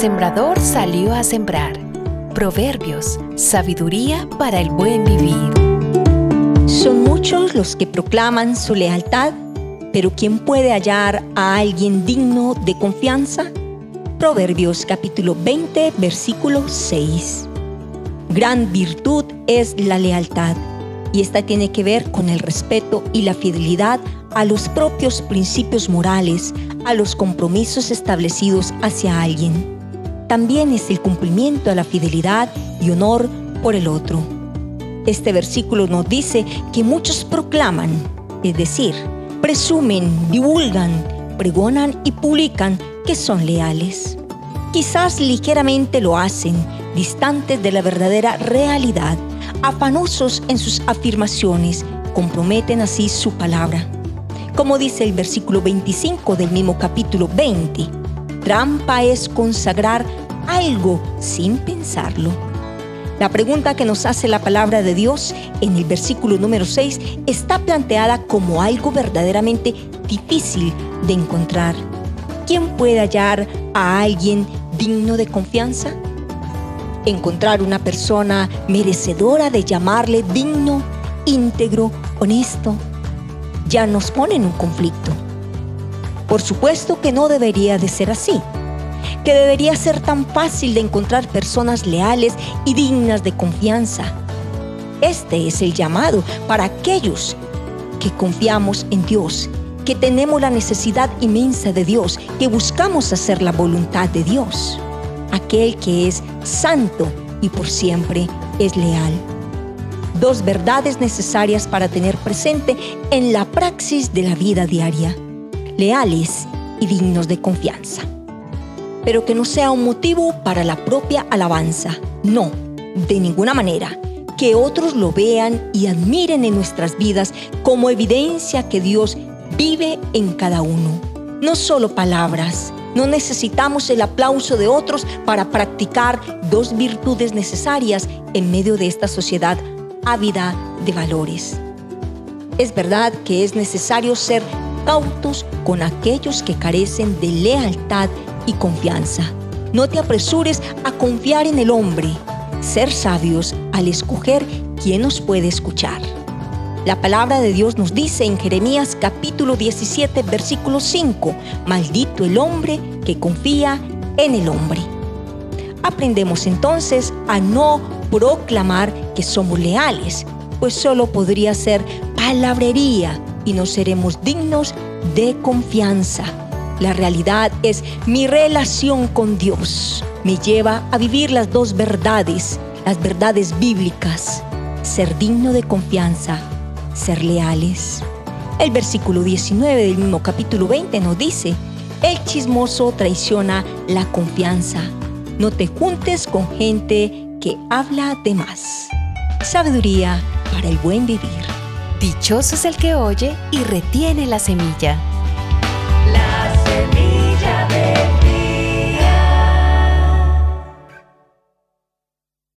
sembrador salió a sembrar. Proverbios, sabiduría para el buen vivir. Son muchos los que proclaman su lealtad, pero ¿quién puede hallar a alguien digno de confianza? Proverbios capítulo 20, versículo 6. Gran virtud es la lealtad, y esta tiene que ver con el respeto y la fidelidad a los propios principios morales, a los compromisos establecidos hacia alguien. También es el cumplimiento a la fidelidad y honor por el otro. Este versículo nos dice que muchos proclaman, es decir, presumen, divulgan, pregonan y publican que son leales. Quizás ligeramente lo hacen, distantes de la verdadera realidad, afanosos en sus afirmaciones, comprometen así su palabra como dice el versículo 25 del mismo capítulo 20. Trampa es consagrar algo sin pensarlo. La pregunta que nos hace la palabra de Dios en el versículo número 6 está planteada como algo verdaderamente difícil de encontrar. ¿Quién puede hallar a alguien digno de confianza? Encontrar una persona merecedora de llamarle digno, íntegro, honesto, ya nos pone en un conflicto. Por supuesto que no debería de ser así, que debería ser tan fácil de encontrar personas leales y dignas de confianza. Este es el llamado para aquellos que confiamos en Dios, que tenemos la necesidad inmensa de Dios, que buscamos hacer la voluntad de Dios. Aquel que es santo y por siempre es leal dos verdades necesarias para tener presente en la praxis de la vida diaria, leales y dignos de confianza. Pero que no sea un motivo para la propia alabanza, no, de ninguna manera. Que otros lo vean y admiren en nuestras vidas como evidencia que Dios vive en cada uno. No solo palabras, no necesitamos el aplauso de otros para practicar dos virtudes necesarias en medio de esta sociedad ávida de valores. Es verdad que es necesario ser cautos con aquellos que carecen de lealtad y confianza. No te apresures a confiar en el hombre, ser sabios al escoger quién nos puede escuchar. La palabra de Dios nos dice en Jeremías capítulo 17, versículo 5, maldito el hombre que confía en el hombre. Aprendemos entonces a no proclamar que somos leales, pues solo podría ser palabrería y no seremos dignos de confianza. La realidad es mi relación con Dios. Me lleva a vivir las dos verdades, las verdades bíblicas. Ser digno de confianza, ser leales. El versículo 19 del mismo capítulo 20 nos dice, el chismoso traiciona la confianza. No te juntes con gente que habla de más. Sabiduría para el buen vivir. Dichoso es el que oye y retiene la semilla. La